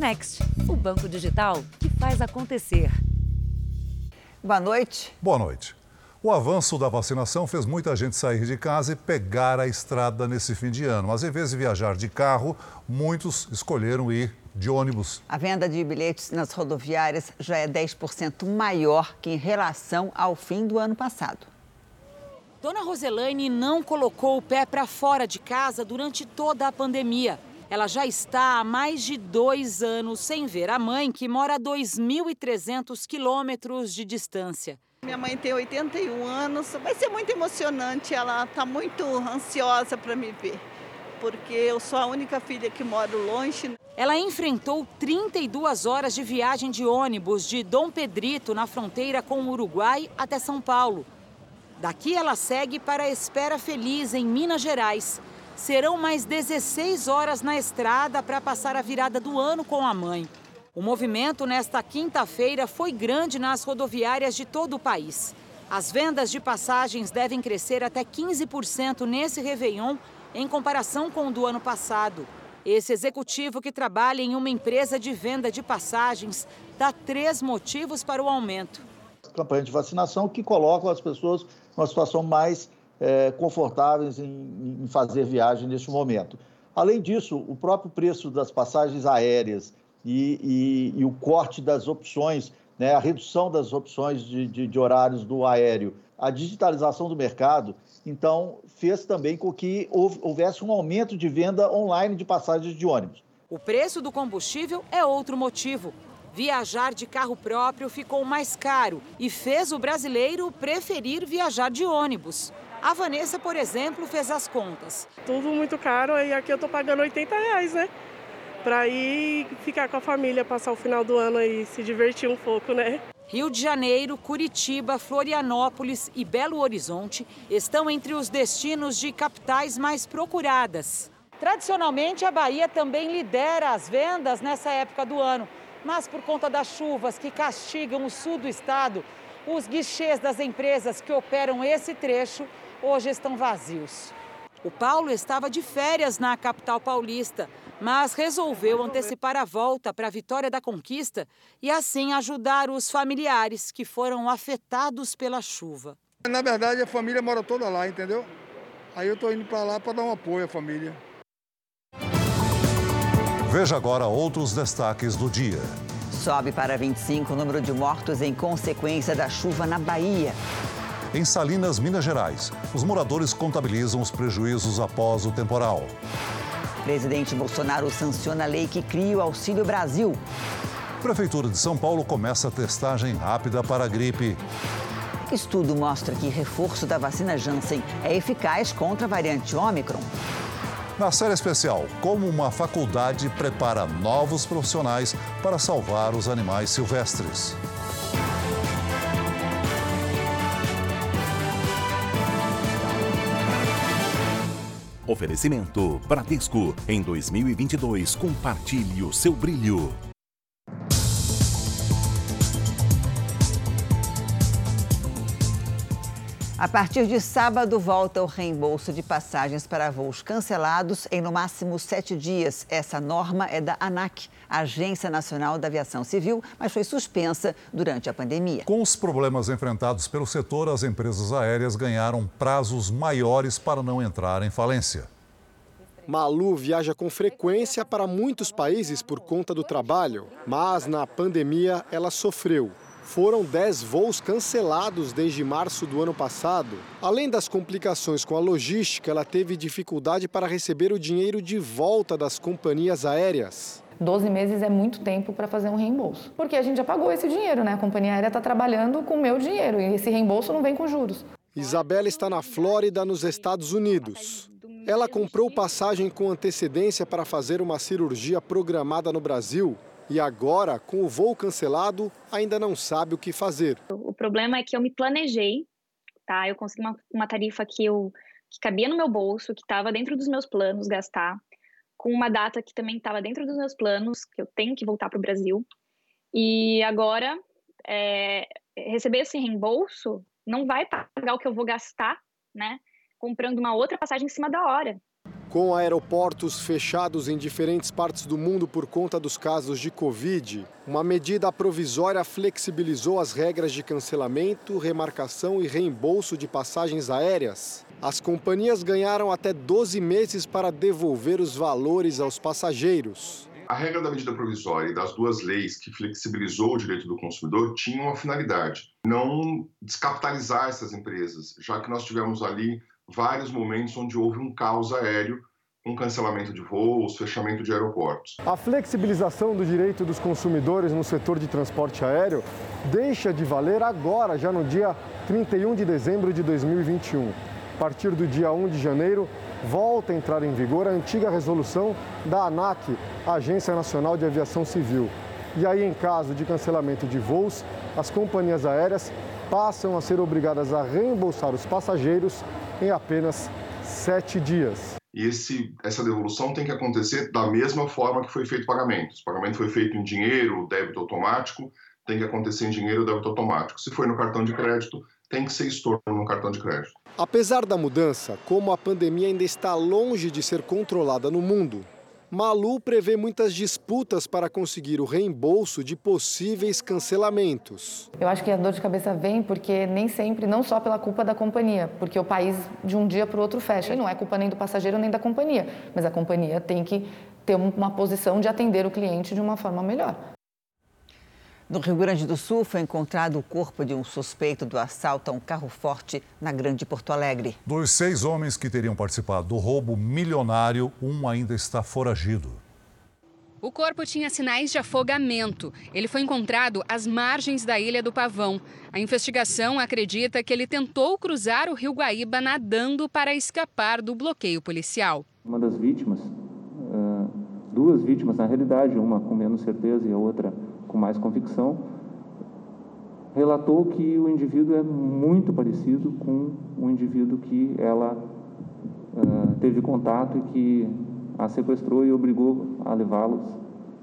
Next, o banco digital que faz acontecer. Boa noite. Boa noite. O avanço da vacinação fez muita gente sair de casa e pegar a estrada nesse fim de ano. Mas em vez de viajar de carro, muitos escolheram ir de ônibus. A venda de bilhetes nas rodoviárias já é 10% maior que em relação ao fim do ano passado. Dona Roselaine não colocou o pé para fora de casa durante toda a pandemia. Ela já está há mais de dois anos sem ver a mãe, que mora a 2.300 quilômetros de distância. Minha mãe tem 81 anos, vai ser muito emocionante. Ela está muito ansiosa para me ver, porque eu sou a única filha que mora longe. Ela enfrentou 32 horas de viagem de ônibus de Dom Pedrito, na fronteira com o Uruguai, até São Paulo. Daqui ela segue para a Espera Feliz, em Minas Gerais. Serão mais 16 horas na estrada para passar a virada do ano com a mãe. O movimento nesta quinta-feira foi grande nas rodoviárias de todo o país. As vendas de passagens devem crescer até 15% nesse Réveillon, em comparação com o do ano passado. Esse executivo que trabalha em uma empresa de venda de passagens dá três motivos para o aumento. Campanha de vacinação que colocam as pessoas uma situação mais é, confortáveis em, em fazer viagem neste momento. Além disso, o próprio preço das passagens aéreas e, e, e o corte das opções, né, a redução das opções de, de, de horários do aéreo, a digitalização do mercado, então fez também com que houvesse um aumento de venda online de passagens de ônibus. O preço do combustível é outro motivo. Viajar de carro próprio ficou mais caro e fez o brasileiro preferir viajar de ônibus. A Vanessa, por exemplo, fez as contas. Tudo muito caro e aqui eu tô pagando 80 reais, né? Pra ir ficar com a família, passar o final do ano e se divertir um pouco, né? Rio de Janeiro, Curitiba, Florianópolis e Belo Horizonte estão entre os destinos de capitais mais procuradas. Tradicionalmente, a Bahia também lidera as vendas nessa época do ano. Mas por conta das chuvas que castigam o sul do estado, os guichês das empresas que operam esse trecho hoje estão vazios. O Paulo estava de férias na capital paulista, mas resolveu antecipar a volta para a Vitória da Conquista e assim ajudar os familiares que foram afetados pela chuva. Na verdade, a família mora toda lá, entendeu? Aí eu estou indo para lá para dar um apoio à família. Veja agora outros destaques do dia. Sobe para 25 o número de mortos em consequência da chuva na Bahia. Em Salinas, Minas Gerais, os moradores contabilizam os prejuízos após o temporal. Presidente Bolsonaro sanciona a lei que cria o Auxílio Brasil. Prefeitura de São Paulo começa a testagem rápida para a gripe. Estudo mostra que reforço da vacina Janssen é eficaz contra a variante Ômicron. Na série especial, como uma faculdade prepara novos profissionais para salvar os animais silvestres. Oferecimento Bradesco. Em 2022, compartilhe o seu brilho. A partir de sábado, volta o reembolso de passagens para voos cancelados em no máximo sete dias. Essa norma é da ANAC, Agência Nacional da Aviação Civil, mas foi suspensa durante a pandemia. Com os problemas enfrentados pelo setor, as empresas aéreas ganharam prazos maiores para não entrar em falência. Malu viaja com frequência para muitos países por conta do trabalho, mas na pandemia ela sofreu foram 10 voos cancelados desde março do ano passado. Além das complicações com a logística, ela teve dificuldade para receber o dinheiro de volta das companhias aéreas. 12 meses é muito tempo para fazer um reembolso. Porque a gente já pagou esse dinheiro, né? A companhia aérea está trabalhando com o meu dinheiro e esse reembolso não vem com juros. Isabela está na Flórida, nos Estados Unidos. Ela comprou passagem com antecedência para fazer uma cirurgia programada no Brasil e agora, com o voo cancelado, ainda não sabe o que fazer. O problema é que eu me planejei, tá? Eu consegui uma, uma tarifa que eu que cabia no meu bolso, que estava dentro dos meus planos gastar, com uma data que também estava dentro dos meus planos, que eu tenho que voltar para o Brasil. E agora, é, receber esse reembolso não vai pagar o que eu vou gastar, né? Comprando uma outra passagem em cima da hora. Com aeroportos fechados em diferentes partes do mundo por conta dos casos de Covid, uma medida provisória flexibilizou as regras de cancelamento, remarcação e reembolso de passagens aéreas. As companhias ganharam até 12 meses para devolver os valores aos passageiros. A regra da medida provisória e das duas leis que flexibilizou o direito do consumidor tinha uma finalidade: não descapitalizar essas empresas, já que nós tivemos ali vários momentos onde houve um caos aéreo com cancelamento de voos, fechamento de aeroportos. A flexibilização do direito dos consumidores no setor de transporte aéreo deixa de valer agora, já no dia 31 de dezembro de 2021. A partir do dia 1 de janeiro, volta a entrar em vigor a antiga resolução da ANAC, Agência Nacional de Aviação Civil. E aí, em caso de cancelamento de voos, as companhias aéreas passam a ser obrigadas a reembolsar os passageiros em apenas sete dias. E esse, essa devolução tem que acontecer da mesma forma que foi feito o pagamento. Se o pagamento foi feito em dinheiro, débito automático, tem que acontecer em dinheiro, débito automático. Se foi no cartão de crédito, tem que ser estorno no cartão de crédito. Apesar da mudança, como a pandemia ainda está longe de ser controlada no mundo, Malu prevê muitas disputas para conseguir o reembolso de possíveis cancelamentos. Eu acho que a dor de cabeça vem porque nem sempre, não só pela culpa da companhia, porque o país de um dia para o outro fecha. E não é culpa nem do passageiro nem da companhia, mas a companhia tem que ter uma posição de atender o cliente de uma forma melhor. No Rio Grande do Sul, foi encontrado o corpo de um suspeito do assalto a um carro forte na Grande Porto Alegre. Dos seis homens que teriam participado do roubo milionário, um ainda está foragido. O corpo tinha sinais de afogamento. Ele foi encontrado às margens da Ilha do Pavão. A investigação acredita que ele tentou cruzar o rio Guaíba nadando para escapar do bloqueio policial. Uma das vítimas, duas vítimas na realidade, uma com menos certeza e a outra com mais convicção, relatou que o indivíduo é muito parecido com o indivíduo que ela uh, teve contato e que a sequestrou e obrigou a levá-los,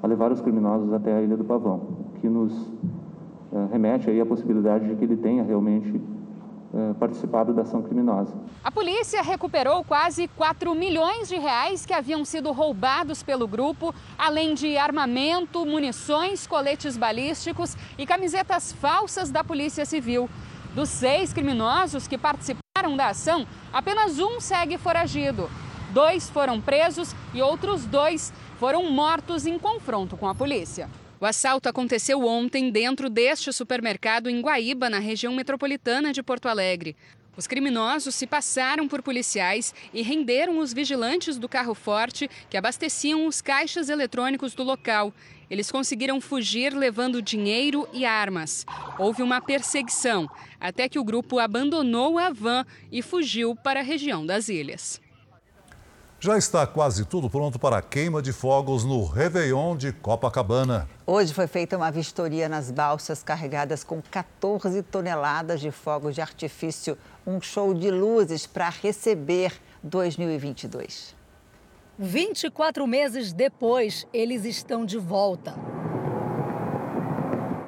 a levar os criminosos até a Ilha do Pavão, que nos uh, remete aí à possibilidade de que ele tenha realmente participado da ação criminosa. A polícia recuperou quase 4 milhões de reais que haviam sido roubados pelo grupo, além de armamento, munições, coletes balísticos e camisetas falsas da Polícia Civil. Dos seis criminosos que participaram da ação, apenas um segue foragido. Dois foram presos e outros dois foram mortos em confronto com a polícia. O assalto aconteceu ontem dentro deste supermercado em Guaíba, na região metropolitana de Porto Alegre. Os criminosos se passaram por policiais e renderam os vigilantes do carro forte que abasteciam os caixas eletrônicos do local. Eles conseguiram fugir levando dinheiro e armas. Houve uma perseguição, até que o grupo abandonou a van e fugiu para a região das ilhas. Já está quase tudo pronto para a queima de fogos no Réveillon de Copacabana. Hoje foi feita uma vistoria nas balsas carregadas com 14 toneladas de fogos de artifício. Um show de luzes para receber 2022. 24 meses depois, eles estão de volta.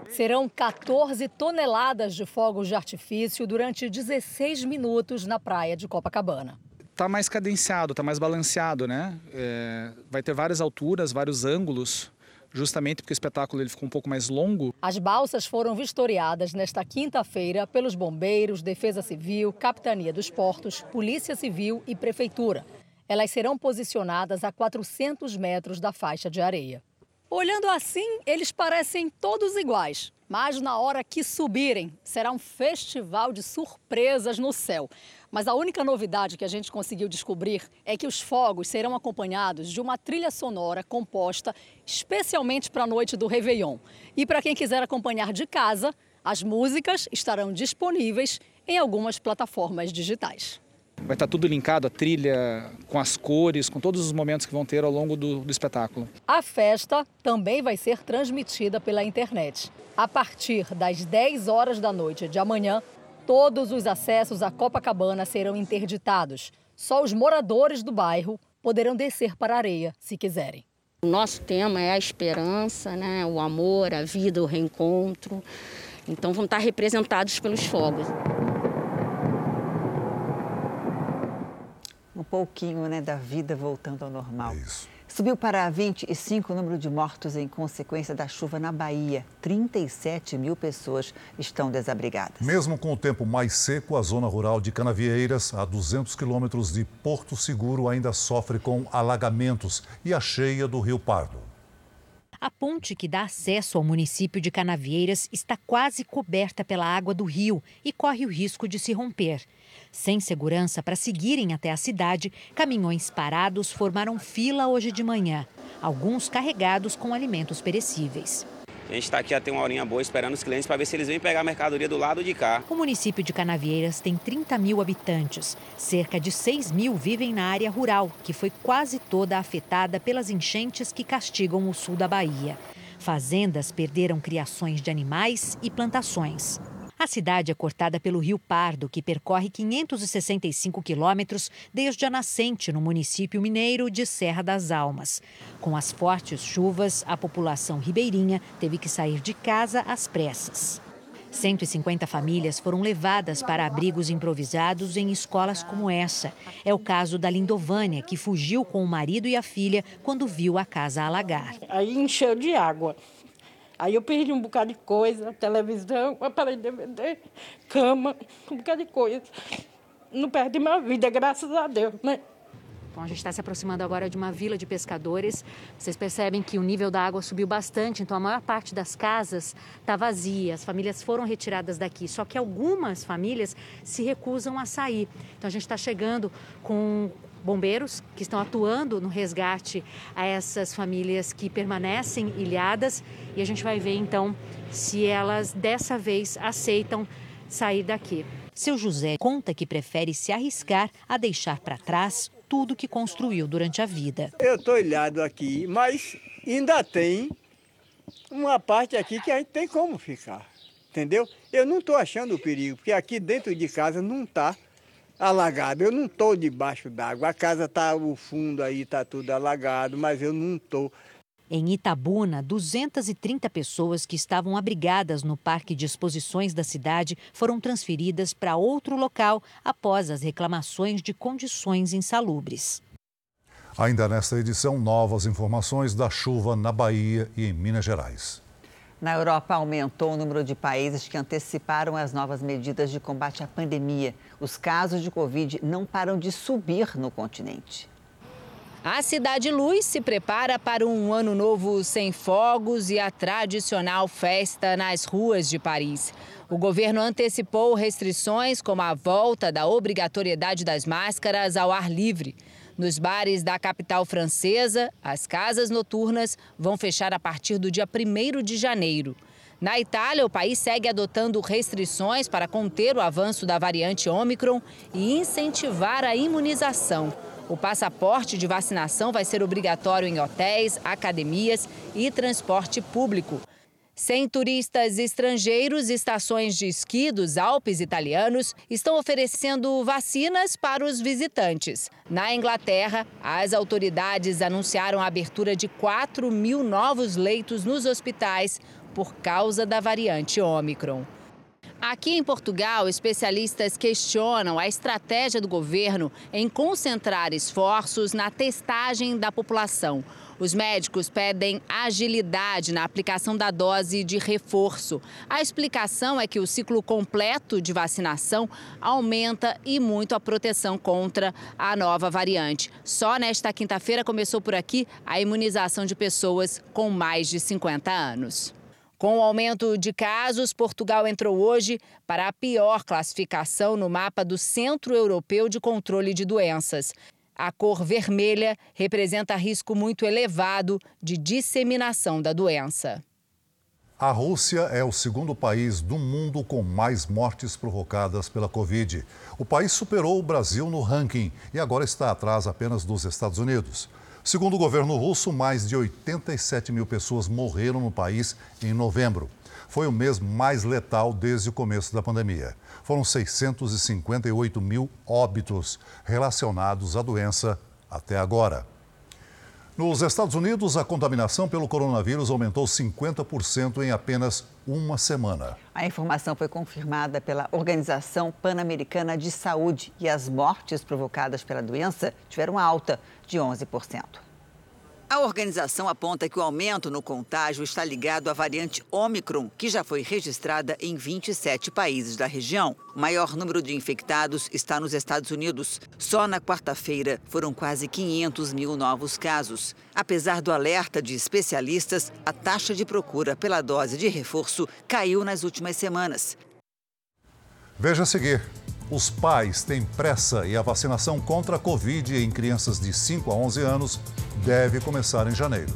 Serão 14 toneladas de fogos de artifício durante 16 minutos na praia de Copacabana tá mais cadenciado, tá mais balanceado, né? É, vai ter várias alturas, vários ângulos, justamente porque o espetáculo ele ficou um pouco mais longo. As balsas foram vistoriadas nesta quinta-feira pelos bombeiros, Defesa Civil, Capitania dos Portos, Polícia Civil e Prefeitura. Elas serão posicionadas a 400 metros da faixa de areia. Olhando assim, eles parecem todos iguais. Mas na hora que subirem, será um festival de surpresas no céu. Mas a única novidade que a gente conseguiu descobrir é que os fogos serão acompanhados de uma trilha sonora composta especialmente para a noite do Réveillon. E para quem quiser acompanhar de casa, as músicas estarão disponíveis em algumas plataformas digitais. Vai estar tudo linkado, a trilha, com as cores, com todos os momentos que vão ter ao longo do, do espetáculo. A festa também vai ser transmitida pela internet. A partir das 10 horas da noite de amanhã, Todos os acessos à Copacabana serão interditados. Só os moradores do bairro poderão descer para a areia, se quiserem. O nosso tema é a esperança, né? o amor, a vida, o reencontro. Então vão estar representados pelos fogos. Pouquinho né, da vida voltando ao normal. Isso. Subiu para 25 o número de mortos em consequência da chuva na Bahia. 37 mil pessoas estão desabrigadas. Mesmo com o tempo mais seco, a zona rural de Canavieiras, a 200 quilômetros de Porto Seguro, ainda sofre com alagamentos e a cheia do Rio Pardo. A ponte que dá acesso ao município de Canavieiras está quase coberta pela água do rio e corre o risco de se romper. Sem segurança para seguirem até a cidade, caminhões parados formaram fila hoje de manhã, alguns carregados com alimentos perecíveis. A gente está aqui até uma horinha boa esperando os clientes para ver se eles vêm pegar a mercadoria do lado de cá. O município de Canavieiras tem 30 mil habitantes. Cerca de 6 mil vivem na área rural, que foi quase toda afetada pelas enchentes que castigam o sul da Bahia. Fazendas perderam criações de animais e plantações. A cidade é cortada pelo Rio Pardo, que percorre 565 quilômetros desde a nascente no município mineiro de Serra das Almas. Com as fortes chuvas, a população ribeirinha teve que sair de casa às pressas. 150 famílias foram levadas para abrigos improvisados em escolas como essa. É o caso da Lindovânia, que fugiu com o marido e a filha quando viu a casa alagar. Aí encheu de água. Aí eu perdi um bocado de coisa, televisão, aparelho DVD, cama, um bocado de coisa. Não perdi minha vida, graças a Deus, né? Bom, a gente está se aproximando agora de uma vila de pescadores. Vocês percebem que o nível da água subiu bastante, então a maior parte das casas está vazia. As famílias foram retiradas daqui, só que algumas famílias se recusam a sair. Então a gente está chegando com bombeiros que estão atuando no resgate a essas famílias que permanecem ilhadas e a gente vai ver então se elas dessa vez aceitam sair daqui. Seu José conta que prefere se arriscar a deixar para trás tudo que construiu durante a vida. Eu estou ilhado aqui, mas ainda tem uma parte aqui que a gente tem como ficar, entendeu? Eu não estou achando o perigo, porque aqui dentro de casa não está alagado. Eu não estou debaixo d'água. A casa está, o fundo aí está tudo alagado, mas eu não estou. Em Itabuna, 230 pessoas que estavam abrigadas no Parque de Exposições da cidade foram transferidas para outro local após as reclamações de condições insalubres. Ainda nesta edição, novas informações da chuva na Bahia e em Minas Gerais. Na Europa, aumentou o número de países que anteciparam as novas medidas de combate à pandemia. Os casos de Covid não param de subir no continente. A Cidade Luz se prepara para um ano novo sem fogos e a tradicional festa nas ruas de Paris. O governo antecipou restrições como a volta da obrigatoriedade das máscaras ao ar livre. Nos bares da capital francesa, as casas noturnas vão fechar a partir do dia 1 de janeiro. Na Itália, o país segue adotando restrições para conter o avanço da variante Ômicron e incentivar a imunização. O passaporte de vacinação vai ser obrigatório em hotéis, academias e transporte público. Sem turistas estrangeiros, estações de esqui dos Alpes italianos estão oferecendo vacinas para os visitantes. Na Inglaterra, as autoridades anunciaram a abertura de 4 mil novos leitos nos hospitais por causa da variante Ômicron. Aqui em Portugal, especialistas questionam a estratégia do governo em concentrar esforços na testagem da população. Os médicos pedem agilidade na aplicação da dose de reforço. A explicação é que o ciclo completo de vacinação aumenta e muito a proteção contra a nova variante. Só nesta quinta-feira começou por aqui a imunização de pessoas com mais de 50 anos. Com o aumento de casos, Portugal entrou hoje para a pior classificação no mapa do Centro Europeu de Controle de Doenças. A cor vermelha representa risco muito elevado de disseminação da doença. A Rússia é o segundo país do mundo com mais mortes provocadas pela Covid. O país superou o Brasil no ranking e agora está atrás apenas dos Estados Unidos. Segundo o governo russo, mais de 87 mil pessoas morreram no país em novembro. Foi o mês mais letal desde o começo da pandemia. Foram 658 mil óbitos relacionados à doença até agora. Nos Estados Unidos, a contaminação pelo coronavírus aumentou 50% em apenas uma semana. A informação foi confirmada pela Organização Pan-Americana de Saúde e as mortes provocadas pela doença tiveram alta de 11%. A organização aponta que o aumento no contágio está ligado à variante Omicron, que já foi registrada em 27 países da região. O maior número de infectados está nos Estados Unidos. Só na quarta-feira foram quase 500 mil novos casos. Apesar do alerta de especialistas, a taxa de procura pela dose de reforço caiu nas últimas semanas. Veja a seguir. Os pais têm pressa e a vacinação contra a Covid em crianças de 5 a 11 anos deve começar em janeiro.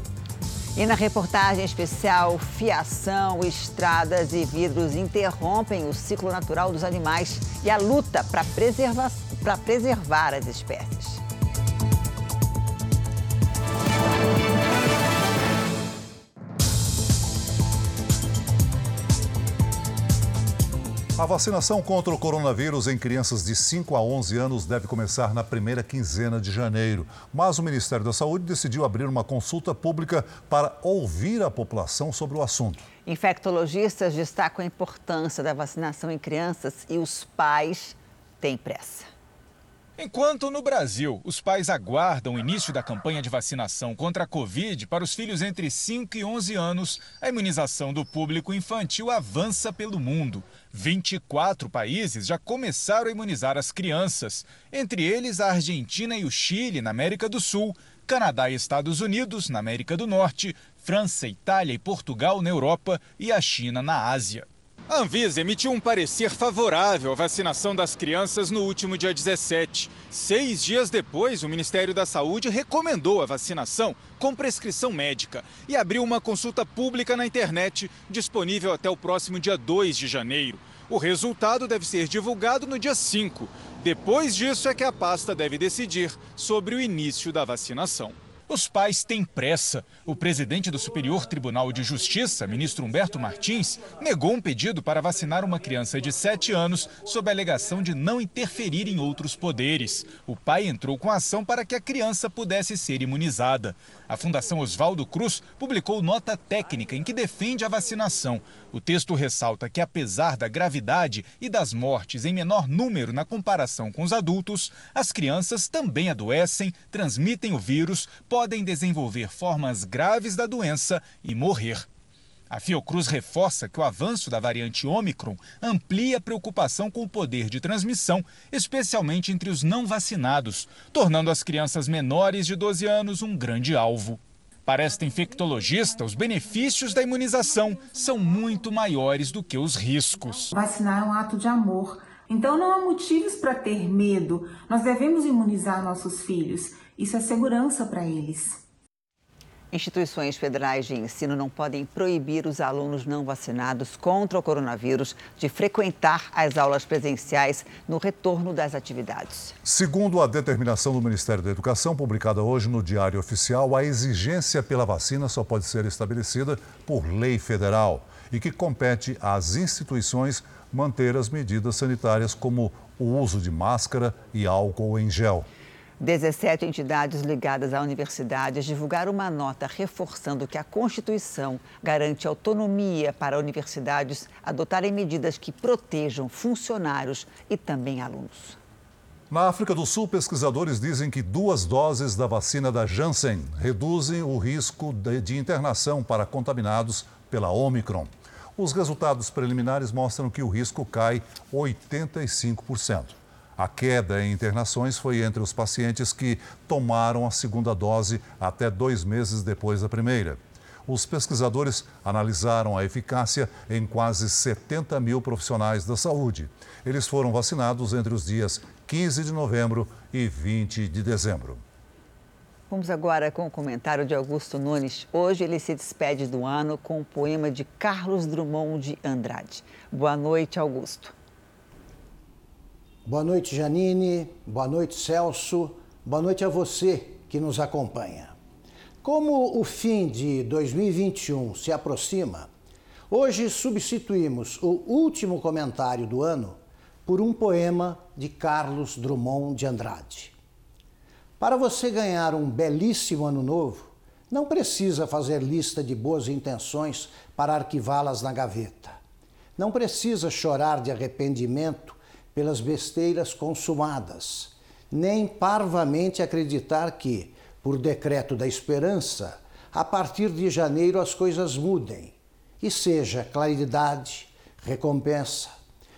E na reportagem especial, fiação, estradas e vidros interrompem o ciclo natural dos animais e a luta para preservar, as espécies. A vacinação contra o coronavírus em crianças de 5 a 11 anos deve começar na primeira quinzena de janeiro. Mas o Ministério da Saúde decidiu abrir uma consulta pública para ouvir a população sobre o assunto. Infectologistas destacam a importância da vacinação em crianças e os pais têm pressa. Enquanto no Brasil, os pais aguardam o início da campanha de vacinação contra a Covid para os filhos entre 5 e 11 anos, a imunização do público infantil avança pelo mundo. 24 países já começaram a imunizar as crianças, entre eles a Argentina e o Chile, na América do Sul, Canadá e Estados Unidos, na América do Norte, França, Itália e Portugal, na Europa e a China, na Ásia. A Anvisa emitiu um parecer favorável à vacinação das crianças no último dia 17. Seis dias depois, o Ministério da Saúde recomendou a vacinação com prescrição médica e abriu uma consulta pública na internet, disponível até o próximo dia 2 de janeiro. O resultado deve ser divulgado no dia 5. Depois disso é que a pasta deve decidir sobre o início da vacinação. Os pais têm pressa. O presidente do Superior Tribunal de Justiça, ministro Humberto Martins, negou um pedido para vacinar uma criança de 7 anos sob a alegação de não interferir em outros poderes. O pai entrou com ação para que a criança pudesse ser imunizada. A Fundação Oswaldo Cruz publicou nota técnica em que defende a vacinação. O texto ressalta que, apesar da gravidade e das mortes em menor número na comparação com os adultos, as crianças também adoecem, transmitem o vírus, podem desenvolver formas graves da doença e morrer. A Fiocruz reforça que o avanço da variante Omicron amplia a preocupação com o poder de transmissão, especialmente entre os não vacinados, tornando as crianças menores de 12 anos um grande alvo. Para esta infectologista, os benefícios da imunização são muito maiores do que os riscos. Vacinar é um ato de amor. Então não há motivos para ter medo. Nós devemos imunizar nossos filhos. Isso é segurança para eles. Instituições federais de ensino não podem proibir os alunos não vacinados contra o coronavírus de frequentar as aulas presenciais no retorno das atividades. Segundo a determinação do Ministério da Educação, publicada hoje no Diário Oficial, a exigência pela vacina só pode ser estabelecida por lei federal e que compete às instituições manter as medidas sanitárias como o uso de máscara e álcool em gel. 17 entidades ligadas à universidades divulgaram uma nota reforçando que a Constituição garante autonomia para universidades adotarem medidas que protejam funcionários e também alunos. Na África do Sul, pesquisadores dizem que duas doses da vacina da Janssen reduzem o risco de internação para contaminados pela Omicron. Os resultados preliminares mostram que o risco cai 85%. A queda em internações foi entre os pacientes que tomaram a segunda dose até dois meses depois da primeira. Os pesquisadores analisaram a eficácia em quase 70 mil profissionais da saúde. Eles foram vacinados entre os dias 15 de novembro e 20 de dezembro. Vamos agora com o comentário de Augusto Nunes. Hoje ele se despede do ano com o poema de Carlos Drummond de Andrade. Boa noite, Augusto. Boa noite, Janine. Boa noite, Celso. Boa noite a você que nos acompanha. Como o fim de 2021 se aproxima, hoje substituímos o último comentário do ano por um poema de Carlos Drummond de Andrade. Para você ganhar um belíssimo ano novo, Não precisa fazer lista de boas intenções para arquivá-las na gaveta. Não precisa chorar de arrependimento pelas besteiras consumadas, nem parvamente acreditar que, por decreto da esperança, a partir de janeiro as coisas mudem e seja claridade, recompensa,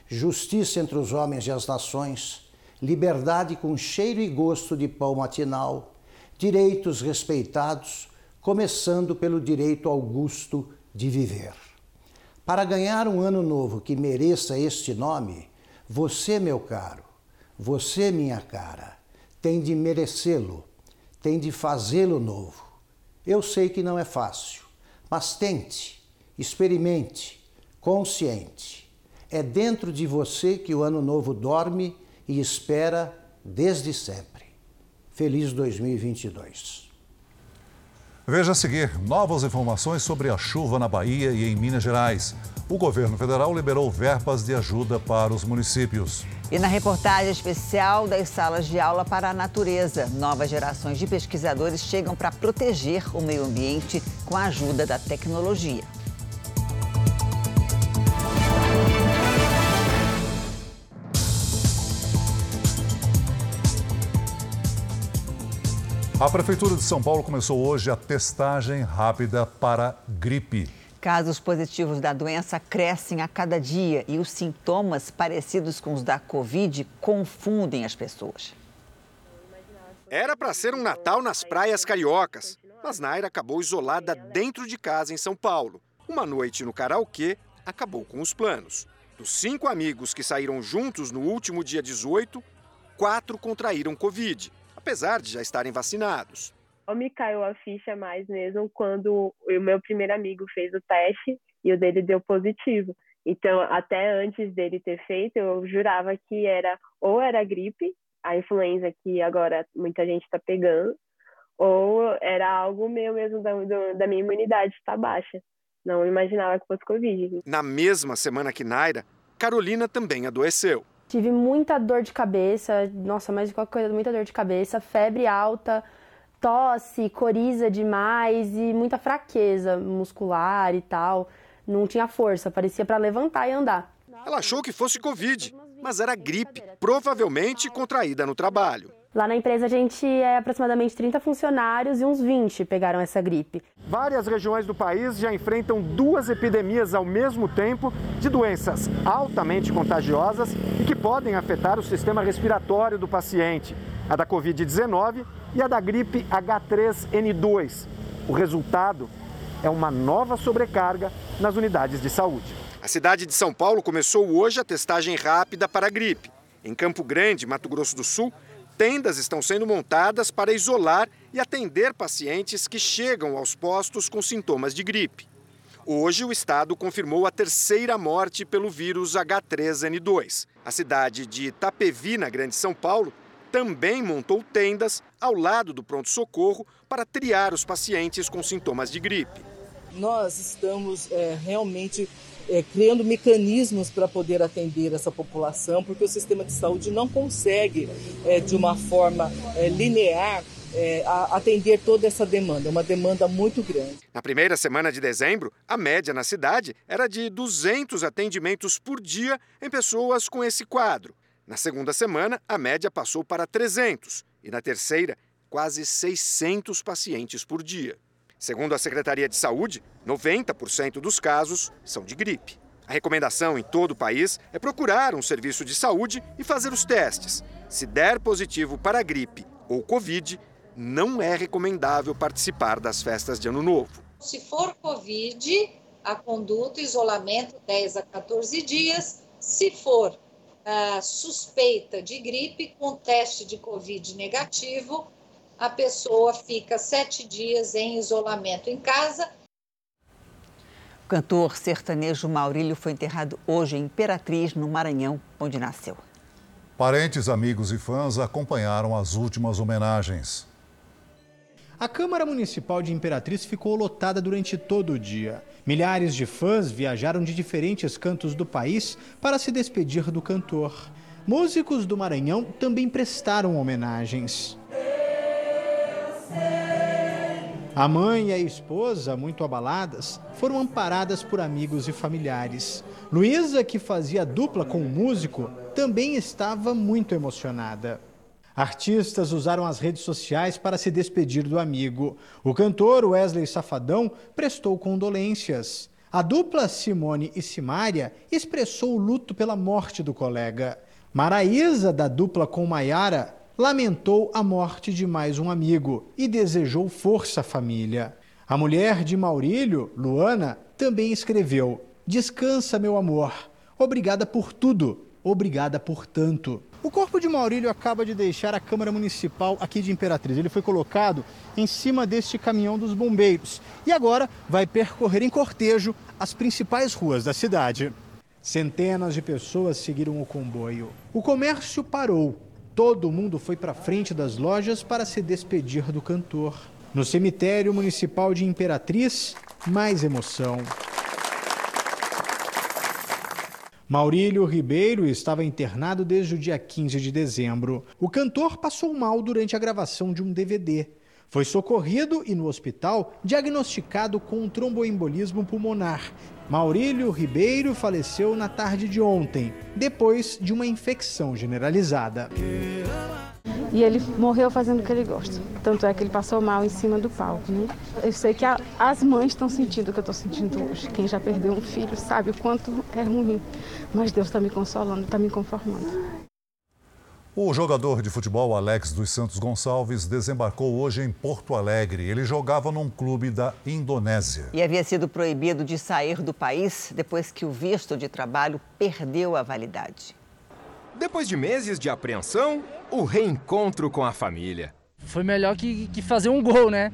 justiça entre os homens e as nações, liberdade com cheiro e gosto de pão matinal, direitos respeitados, começando pelo direito augusto de viver. Para ganhar um ano novo que mereça este nome, você, meu caro, você, minha cara, tem de merecê-lo, tem de fazê-lo novo. Eu sei que não é fácil, mas tente, experimente, consciente. É dentro de você que o ano novo dorme e espera desde sempre. Feliz 2022. Veja a seguir novas informações sobre a chuva na Bahia e em Minas Gerais. O governo federal liberou verbas de ajuda para os municípios. E na reportagem especial das salas de aula para a natureza, novas gerações de pesquisadores chegam para proteger o meio ambiente com a ajuda da tecnologia. A Prefeitura de São Paulo começou hoje a testagem rápida para gripe. Casos positivos da doença crescem a cada dia e os sintomas parecidos com os da Covid confundem as pessoas. Era para ser um Natal nas praias cariocas, mas Naira acabou isolada dentro de casa em São Paulo. Uma noite no karaokê acabou com os planos. Dos cinco amigos que saíram juntos no último dia 18, quatro contraíram Covid apesar de já estarem vacinados. Me caiu a ficha mais mesmo quando o meu primeiro amigo fez o teste e o dele deu positivo. Então, até antes dele ter feito, eu jurava que era ou era gripe, a influenza que agora muita gente está pegando, ou era algo meu mesmo da, da minha imunidade estar tá baixa. Não imaginava que fosse Covid. Na mesma semana que Naira, Carolina também adoeceu. Tive muita dor de cabeça, nossa, mais de qualquer coisa, muita dor de cabeça, febre alta, tosse, coriza demais e muita fraqueza muscular e tal. Não tinha força, parecia para levantar e andar. Ela achou que fosse Covid, mas era gripe, provavelmente contraída no trabalho. Lá na empresa a gente é aproximadamente 30 funcionários e uns 20 pegaram essa gripe. Várias regiões do país já enfrentam duas epidemias ao mesmo tempo de doenças altamente contagiosas e que podem afetar o sistema respiratório do paciente, a da Covid-19 e a da gripe H3N2. O resultado é uma nova sobrecarga nas unidades de saúde. A cidade de São Paulo começou hoje a testagem rápida para a gripe. Em Campo Grande, Mato Grosso do Sul, Tendas estão sendo montadas para isolar e atender pacientes que chegam aos postos com sintomas de gripe. Hoje, o estado confirmou a terceira morte pelo vírus H3N2. A cidade de Itapevi, na Grande São Paulo, também montou tendas ao lado do pronto-socorro para triar os pacientes com sintomas de gripe. Nós estamos é, realmente é, criando mecanismos para poder atender essa população, porque o sistema de saúde não consegue, é, de uma forma é, linear, é, atender toda essa demanda. É uma demanda muito grande. Na primeira semana de dezembro, a média na cidade era de 200 atendimentos por dia em pessoas com esse quadro. Na segunda semana, a média passou para 300 e na terceira, quase 600 pacientes por dia. Segundo a Secretaria de Saúde, 90% dos casos são de gripe. A recomendação em todo o país é procurar um serviço de saúde e fazer os testes. Se der positivo para gripe ou Covid, não é recomendável participar das festas de Ano Novo. Se for Covid, a conduta, isolamento 10 a 14 dias. Se for uh, suspeita de gripe, com teste de Covid negativo, a pessoa fica sete dias em isolamento em casa. O cantor sertanejo Maurílio foi enterrado hoje em Imperatriz, no Maranhão, onde nasceu. Parentes, amigos e fãs acompanharam as últimas homenagens. A Câmara Municipal de Imperatriz ficou lotada durante todo o dia. Milhares de fãs viajaram de diferentes cantos do país para se despedir do cantor. Músicos do Maranhão também prestaram homenagens. A mãe e a esposa, muito abaladas, foram amparadas por amigos e familiares. Luísa, que fazia dupla com o músico, também estava muito emocionada. Artistas usaram as redes sociais para se despedir do amigo. O cantor Wesley Safadão prestou condolências. A dupla Simone e Simária expressou o luto pela morte do colega. Maraísa, da dupla com Maiara, lamentou a morte de mais um amigo e desejou força à família. A mulher de Maurílio, Luana, também escreveu: Descansa, meu amor. Obrigada por tudo. Obrigada por tanto. O corpo de Maurílio acaba de deixar a Câmara Municipal aqui de Imperatriz. Ele foi colocado em cima deste caminhão dos bombeiros e agora vai percorrer em cortejo as principais ruas da cidade. Centenas de pessoas seguiram o comboio. O comércio parou. Todo mundo foi para frente das lojas para se despedir do cantor. No cemitério municipal de Imperatriz, mais emoção. Maurílio Ribeiro estava internado desde o dia 15 de dezembro. O cantor passou mal durante a gravação de um DVD. Foi socorrido e no hospital diagnosticado com tromboembolismo pulmonar. Maurílio Ribeiro faleceu na tarde de ontem, depois de uma infecção generalizada. E ele morreu fazendo o que ele gosta. Tanto é que ele passou mal em cima do palco, né? Eu sei que a, as mães estão sentindo o que eu estou sentindo hoje. Quem já perdeu um filho sabe o quanto é ruim. Mas Deus está me consolando, está me conformando. O jogador de futebol Alex dos Santos Gonçalves desembarcou hoje em Porto Alegre. Ele jogava num clube da Indonésia. E havia sido proibido de sair do país depois que o visto de trabalho perdeu a validade. Depois de meses de apreensão, o reencontro com a família. Foi melhor que, que fazer um gol, né?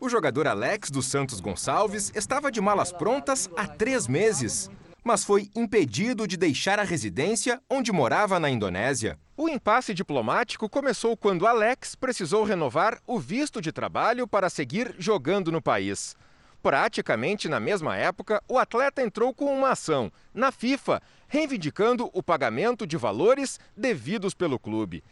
O jogador Alex dos Santos Gonçalves estava de malas prontas há três meses, mas foi impedido de deixar a residência onde morava na Indonésia. O impasse diplomático começou quando Alex precisou renovar o visto de trabalho para seguir jogando no país. Praticamente na mesma época, o atleta entrou com uma ação na FIFA, reivindicando o pagamento de valores devidos pelo clube.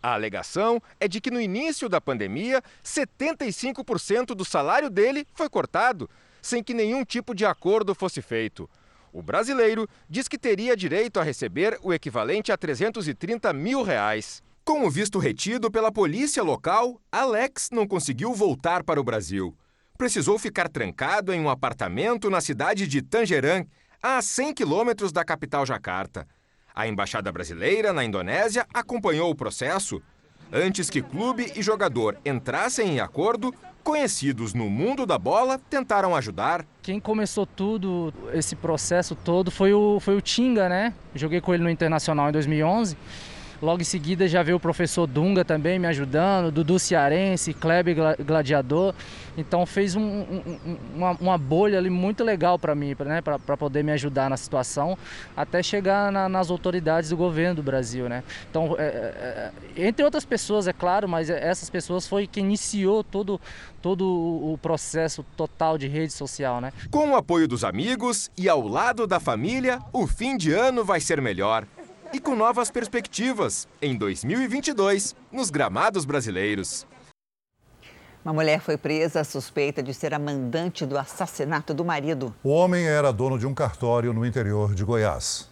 A alegação é de que no início da pandemia, 75% do salário dele foi cortado, sem que nenhum tipo de acordo fosse feito. O brasileiro diz que teria direito a receber o equivalente a 330 mil reais. Com o visto retido pela polícia local, Alex não conseguiu voltar para o Brasil precisou ficar trancado em um apartamento na cidade de Tangerang, a 100 quilômetros da capital Jacarta. A embaixada brasileira na Indonésia acompanhou o processo. Antes que clube e jogador entrassem em acordo, conhecidos no mundo da bola tentaram ajudar. Quem começou tudo, esse processo todo, foi o, foi o Tinga, né? Joguei com ele no Internacional em 2011. Logo em seguida já veio o professor Dunga também me ajudando, Dudu Cearense, Kleber Gladiador. Então fez um, um, uma, uma, bolha ali muito legal para mim, né? para poder me ajudar na situação, até chegar na, nas autoridades do governo do Brasil. Né? Então, é, é, é entre outras pessoas, é claro, mas essas pessoas foi quem iniciou todo, todo o processo total de rede social. Né? Com o apoio dos amigos e ao lado da família, o fim de ano vai ser melhor e com novas perspectivas em 2022 nos gramados brasileiros. Uma mulher foi presa suspeita de ser a mandante do assassinato do marido. O homem era dono de um cartório no interior de Goiás.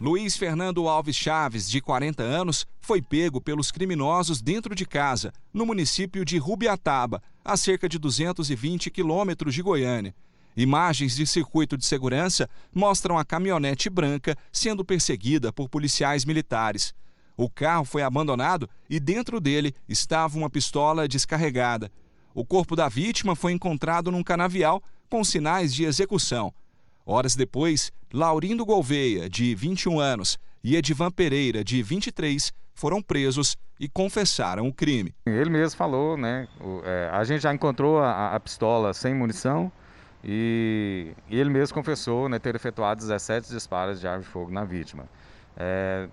Luiz Fernando Alves Chaves, de 40 anos, foi pego pelos criminosos dentro de casa, no município de Rubiataba, a cerca de 220 quilômetros de Goiânia. Imagens de circuito de segurança mostram a caminhonete branca sendo perseguida por policiais militares. O carro foi abandonado e dentro dele estava uma pistola descarregada. O corpo da vítima foi encontrado num canavial com sinais de execução. Horas depois, Laurindo Gouveia, de 21 anos, e Edivan Pereira, de 23, foram presos e confessaram o crime. Ele mesmo falou, né? É, a gente já encontrou a, a pistola sem munição e, e ele mesmo confessou né, ter efetuado 17 disparos de arma de fogo na vítima. É,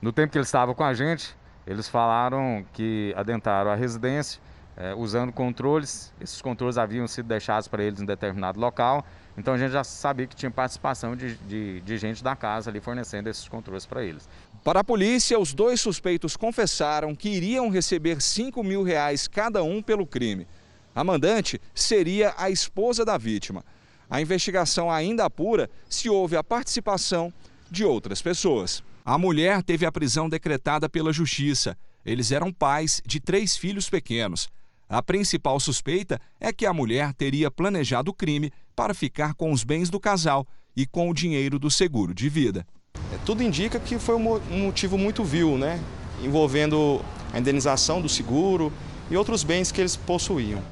no tempo que ele estava com a gente, eles falaram que adentraram a residência é, usando controles. Esses controles haviam sido deixados para eles em determinado local. Então a gente já sabia que tinha participação de, de, de gente da casa ali fornecendo esses controles para eles. Para a polícia, os dois suspeitos confessaram que iriam receber 5 mil reais cada um pelo crime. A mandante seria a esposa da vítima. A investigação ainda apura se houve a participação de outras pessoas. A mulher teve a prisão decretada pela justiça. Eles eram pais de três filhos pequenos. A principal suspeita é que a mulher teria planejado o crime para ficar com os bens do casal e com o dinheiro do seguro de vida. É, tudo indica que foi um motivo muito vil, né? Envolvendo a indenização do seguro e outros bens que eles possuíam.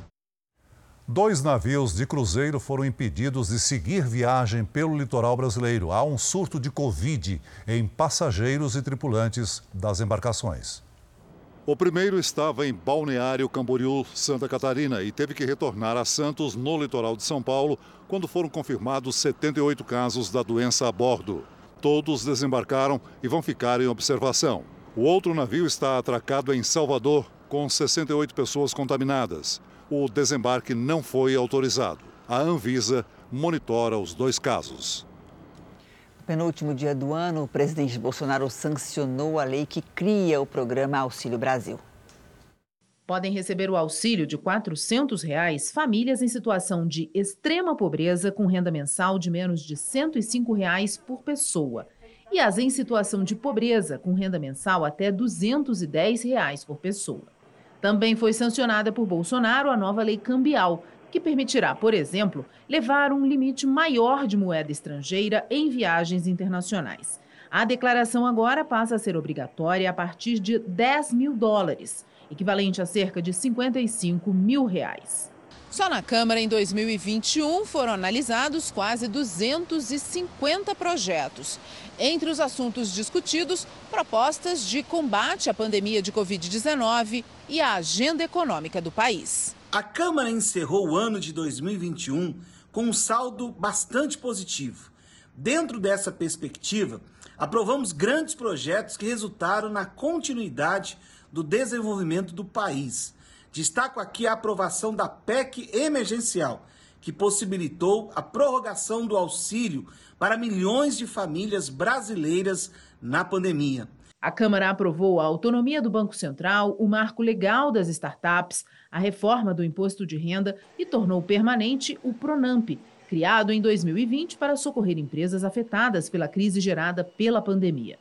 Dois navios de cruzeiro foram impedidos de seguir viagem pelo litoral brasileiro. Há um surto de Covid em passageiros e tripulantes das embarcações. O primeiro estava em Balneário Camboriú, Santa Catarina, e teve que retornar a Santos, no litoral de São Paulo, quando foram confirmados 78 casos da doença a bordo. Todos desembarcaram e vão ficar em observação. O outro navio está atracado em Salvador, com 68 pessoas contaminadas o desembarque não foi autorizado. A Anvisa monitora os dois casos. No penúltimo dia do ano, o presidente Bolsonaro sancionou a lei que cria o programa Auxílio Brasil. Podem receber o auxílio de 400 reais famílias em situação de extrema pobreza com renda mensal de menos de 105 reais por pessoa e as em situação de pobreza com renda mensal até 210 reais por pessoa. Também foi sancionada por Bolsonaro a nova lei cambial, que permitirá, por exemplo, levar um limite maior de moeda estrangeira em viagens internacionais. A declaração agora passa a ser obrigatória a partir de 10 mil dólares, equivalente a cerca de 55 mil reais. Só na Câmara, em 2021, foram analisados quase 250 projetos. Entre os assuntos discutidos, propostas de combate à pandemia de Covid-19 e a agenda econômica do país. A Câmara encerrou o ano de 2021 com um saldo bastante positivo. Dentro dessa perspectiva, aprovamos grandes projetos que resultaram na continuidade do desenvolvimento do país Destaco aqui a aprovação da PEC emergencial, que possibilitou a prorrogação do auxílio para milhões de famílias brasileiras na pandemia. A Câmara aprovou a autonomia do Banco Central, o marco legal das startups, a reforma do imposto de renda e tornou permanente o Pronamp, criado em 2020 para socorrer empresas afetadas pela crise gerada pela pandemia.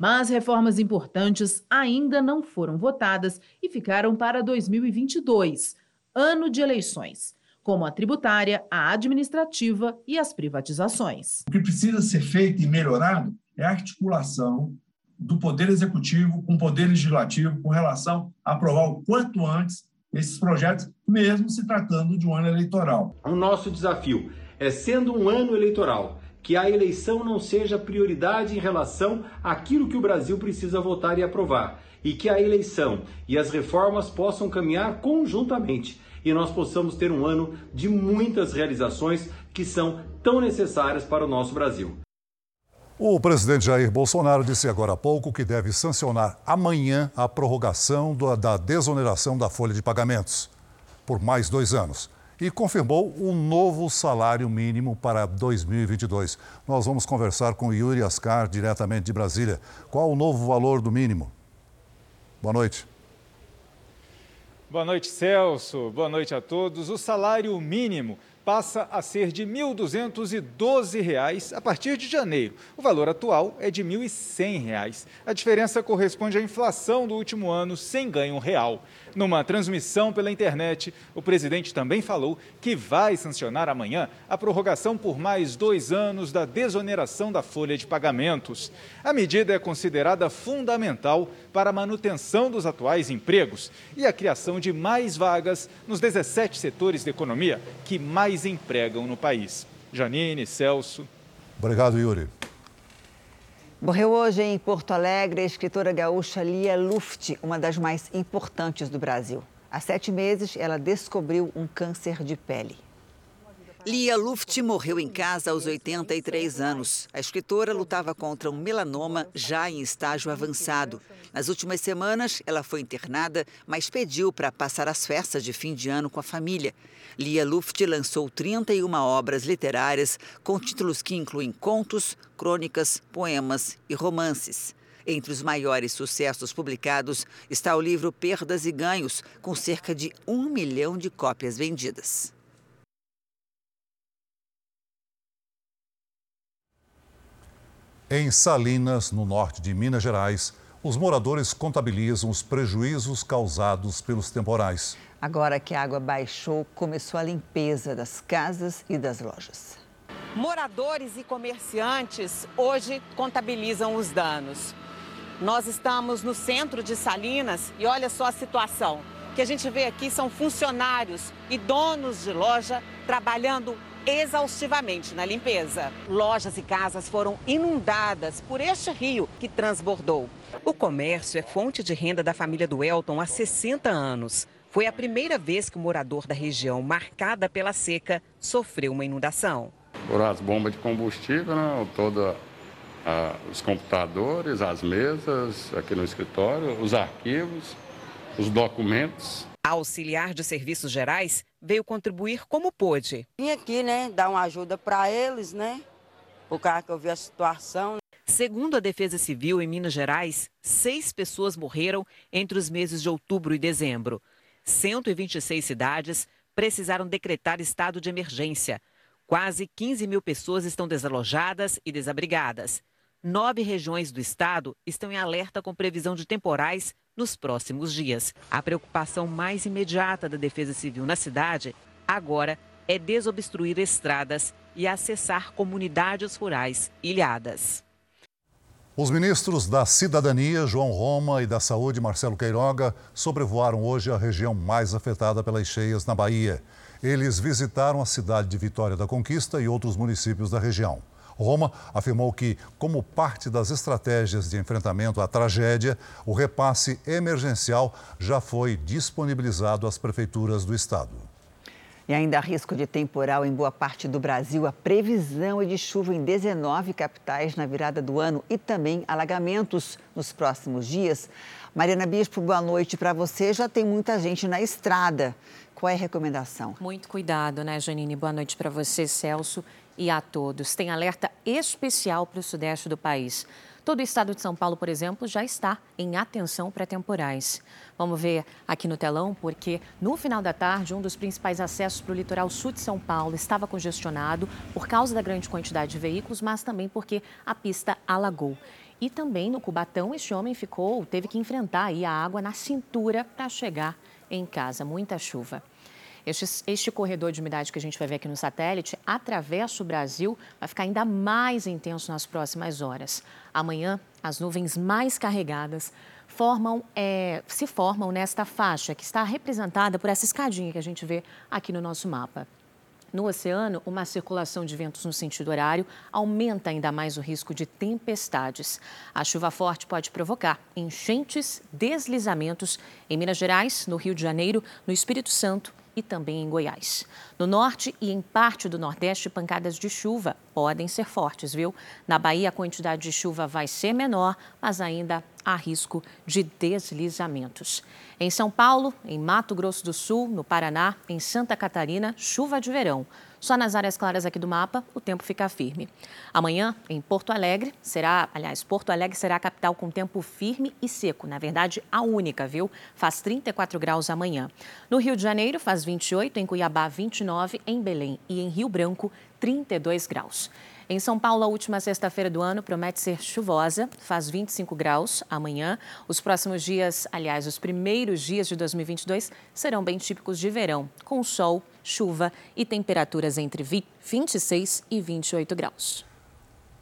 Mas reformas importantes ainda não foram votadas e ficaram para 2022, ano de eleições, como a tributária, a administrativa e as privatizações. O que precisa ser feito e melhorado é a articulação do Poder Executivo com o Poder Legislativo com relação a aprovar o quanto antes esses projetos, mesmo se tratando de um ano eleitoral. O nosso desafio é, sendo um ano eleitoral, que a eleição não seja prioridade em relação àquilo que o Brasil precisa votar e aprovar, e que a eleição e as reformas possam caminhar conjuntamente e nós possamos ter um ano de muitas realizações que são tão necessárias para o nosso Brasil. O presidente Jair Bolsonaro disse agora há pouco que deve sancionar amanhã a prorrogação da desoneração da folha de pagamentos por mais dois anos e confirmou um novo salário mínimo para 2022. Nós vamos conversar com Yuri Ascar, diretamente de Brasília. Qual o novo valor do mínimo? Boa noite. Boa noite, Celso. Boa noite a todos. O salário mínimo passa a ser de R$ 1.212 a partir de janeiro. O valor atual é de R$ 1.100. A diferença corresponde à inflação do último ano sem ganho real. Numa transmissão pela internet, o presidente também falou que vai sancionar amanhã a prorrogação por mais dois anos da desoneração da folha de pagamentos. A medida é considerada fundamental para a manutenção dos atuais empregos e a criação de mais vagas nos 17 setores da economia que mais empregam no país. Janine, Celso. Obrigado, Yuri. Morreu hoje em Porto Alegre a escritora gaúcha Lia Luft, uma das mais importantes do Brasil. Há sete meses, ela descobriu um câncer de pele. Lia Luft morreu em casa aos 83 anos. A escritora lutava contra um melanoma já em estágio avançado. Nas últimas semanas, ela foi internada, mas pediu para passar as festas de fim de ano com a família. Lia Luft lançou 31 obras literárias com títulos que incluem contos, crônicas, poemas e romances. Entre os maiores sucessos publicados está o livro Perdas e Ganhos, com cerca de um milhão de cópias vendidas. Em Salinas, no norte de Minas Gerais, os moradores contabilizam os prejuízos causados pelos temporais. Agora que a água baixou, começou a limpeza das casas e das lojas. Moradores e comerciantes hoje contabilizam os danos. Nós estamos no centro de Salinas e olha só a situação. O que a gente vê aqui são funcionários e donos de loja trabalhando exaustivamente na limpeza. Lojas e casas foram inundadas por este rio que transbordou. O comércio é fonte de renda da família do Elton há 60 anos. Foi a primeira vez que o morador da região marcada pela seca sofreu uma inundação. Por as bombas de combustível, né, todos os computadores, as mesas aqui no escritório, os arquivos, os documentos. A auxiliar de serviços gerais veio contribuir como pôde. Vim aqui, né, dar uma ajuda para eles, né, por causa que eu vi a situação. Segundo a Defesa Civil em Minas Gerais, seis pessoas morreram entre os meses de outubro e dezembro. 126 cidades precisaram decretar estado de emergência. Quase 15 mil pessoas estão desalojadas e desabrigadas. Nove regiões do estado estão em alerta com previsão de temporais nos próximos dias. A preocupação mais imediata da Defesa Civil na cidade agora é desobstruir estradas e acessar comunidades rurais ilhadas. Os ministros da Cidadania, João Roma, e da Saúde, Marcelo Queiroga, sobrevoaram hoje a região mais afetada pelas cheias na Bahia. Eles visitaram a cidade de Vitória da Conquista e outros municípios da região. Roma afirmou que, como parte das estratégias de enfrentamento à tragédia, o repasse emergencial já foi disponibilizado às prefeituras do estado. E ainda há risco de temporal em boa parte do Brasil. A previsão é de chuva em 19 capitais na virada do ano e também alagamentos nos próximos dias. Mariana Bispo, boa noite para você. Já tem muita gente na estrada. Qual é a recomendação? Muito cuidado, né, Janine? Boa noite para você, Celso e a todos. Tem alerta especial para o sudeste do país. Todo o estado de São Paulo, por exemplo, já está em atenção para temporais. Vamos ver aqui no telão, porque no final da tarde, um dos principais acessos para o litoral sul de São Paulo estava congestionado por causa da grande quantidade de veículos, mas também porque a pista alagou. E também no Cubatão, este homem ficou, teve que enfrentar a água na cintura para chegar em casa. Muita chuva. Este, este corredor de umidade que a gente vai ver aqui no satélite atravessa o Brasil, vai ficar ainda mais intenso nas próximas horas. Amanhã, as nuvens mais carregadas formam, é, se formam nesta faixa que está representada por essa escadinha que a gente vê aqui no nosso mapa. No oceano, uma circulação de ventos no sentido horário aumenta ainda mais o risco de tempestades. A chuva forte pode provocar enchentes, deslizamentos em Minas Gerais, no Rio de Janeiro, no Espírito Santo e também em Goiás. No norte e em parte do nordeste, pancadas de chuva podem ser fortes, viu? Na Bahia, a quantidade de chuva vai ser menor, mas ainda há risco de deslizamentos. Em São Paulo, em Mato Grosso do Sul, no Paraná, em Santa Catarina, chuva de verão. Só nas áreas claras aqui do mapa, o tempo fica firme. Amanhã, em Porto Alegre, será, aliás, Porto Alegre será a capital com tempo firme e seco. Na verdade, a única, viu? Faz 34 graus amanhã. No Rio de Janeiro, faz 28, em Cuiabá, 29, em Belém e em Rio Branco, 32 graus. Em São Paulo, a última sexta-feira do ano promete ser chuvosa, faz 25 graus amanhã. Os próximos dias, aliás, os primeiros dias de 2022 serão bem típicos de verão, com sol, chuva e temperaturas entre 26 e 28 graus.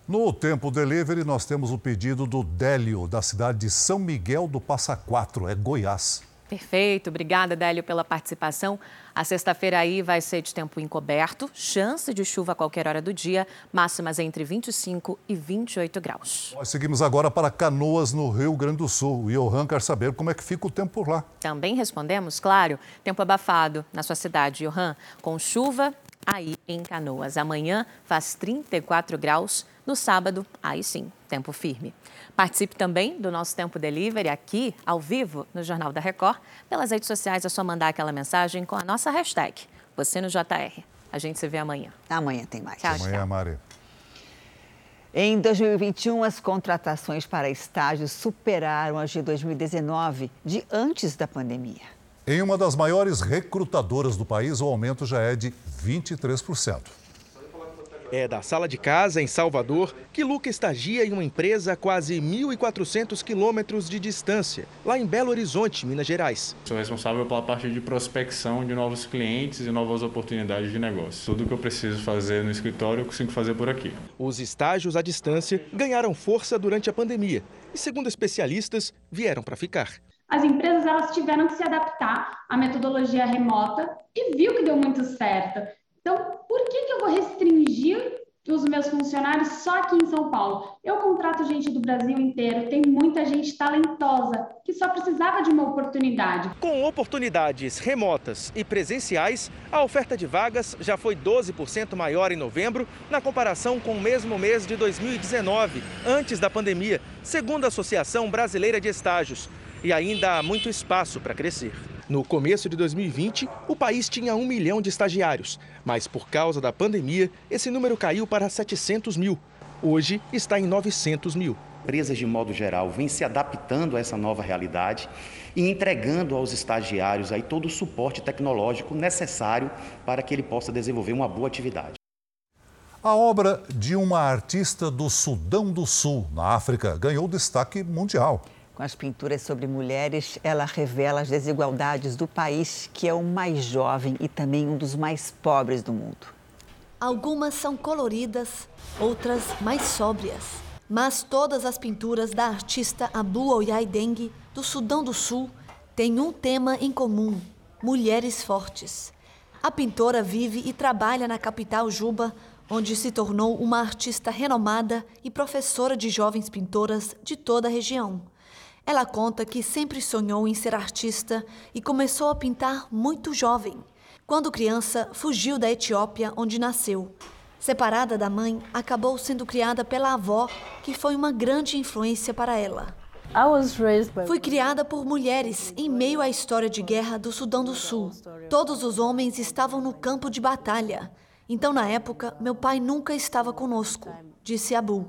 No Tempo Delivery, nós temos o pedido do Délio, da cidade de São Miguel do Passa Quatro, é Goiás. Perfeito, obrigada, Délio, pela participação. A sexta-feira aí vai ser de tempo encoberto, chance de chuva a qualquer hora do dia, máximas entre 25 e 28 graus. Nós seguimos agora para Canoas, no Rio Grande do Sul. O Johan quer saber como é que fica o tempo por lá. Também respondemos, claro, tempo abafado na sua cidade, Johan, com chuva aí em Canoas. Amanhã faz 34 graus, no sábado, aí sim, tempo firme. Participe também do nosso Tempo Delivery aqui, ao vivo, no Jornal da Record. Pelas redes sociais é só mandar aquela mensagem com a nossa hashtag, você no JR. A gente se vê amanhã. Amanhã tem mais. Tchau, amanhã, tchau. Mari. Em 2021, as contratações para estágios superaram as de 2019, de antes da pandemia. Em uma das maiores recrutadoras do país, o aumento já é de 23%. É da sala de casa, em Salvador, que Luca estagia em uma empresa a quase 1.400 quilômetros de distância, lá em Belo Horizonte, Minas Gerais. Sou responsável pela parte de prospecção de novos clientes e novas oportunidades de negócio. Tudo que eu preciso fazer no escritório, eu consigo fazer por aqui. Os estágios à distância ganharam força durante a pandemia e, segundo especialistas, vieram para ficar. As empresas elas tiveram que se adaptar à metodologia remota e viu que deu muito certo. Então, por que, que eu vou restringir os meus funcionários só aqui em São Paulo? Eu contrato gente do Brasil inteiro, tem muita gente talentosa que só precisava de uma oportunidade. Com oportunidades remotas e presenciais, a oferta de vagas já foi 12% maior em novembro, na comparação com o mesmo mês de 2019, antes da pandemia, segundo a Associação Brasileira de Estágios. E ainda há muito espaço para crescer. No começo de 2020, o país tinha um milhão de estagiários, mas por causa da pandemia, esse número caiu para 700 mil. Hoje está em 900 mil. Empresas, de modo geral, vêm se adaptando a essa nova realidade e entregando aos estagiários aí todo o suporte tecnológico necessário para que ele possa desenvolver uma boa atividade. A obra de uma artista do Sudão do Sul, na África, ganhou destaque mundial. Com as pinturas sobre mulheres, ela revela as desigualdades do país, que é o mais jovem e também um dos mais pobres do mundo. Algumas são coloridas, outras mais sóbrias. Mas todas as pinturas da artista Abu Oyai Deng, do Sudão do Sul, têm um tema em comum: mulheres fortes. A pintora vive e trabalha na capital Juba, onde se tornou uma artista renomada e professora de jovens pintoras de toda a região. Ela conta que sempre sonhou em ser artista e começou a pintar muito jovem. Quando criança, fugiu da Etiópia, onde nasceu. Separada da mãe, acabou sendo criada pela avó, que foi uma grande influência para ela. Fui criada por mulheres em meio à história de guerra do Sudão do Sul. Todos os homens estavam no campo de batalha. Então, na época, meu pai nunca estava conosco, disse Abu.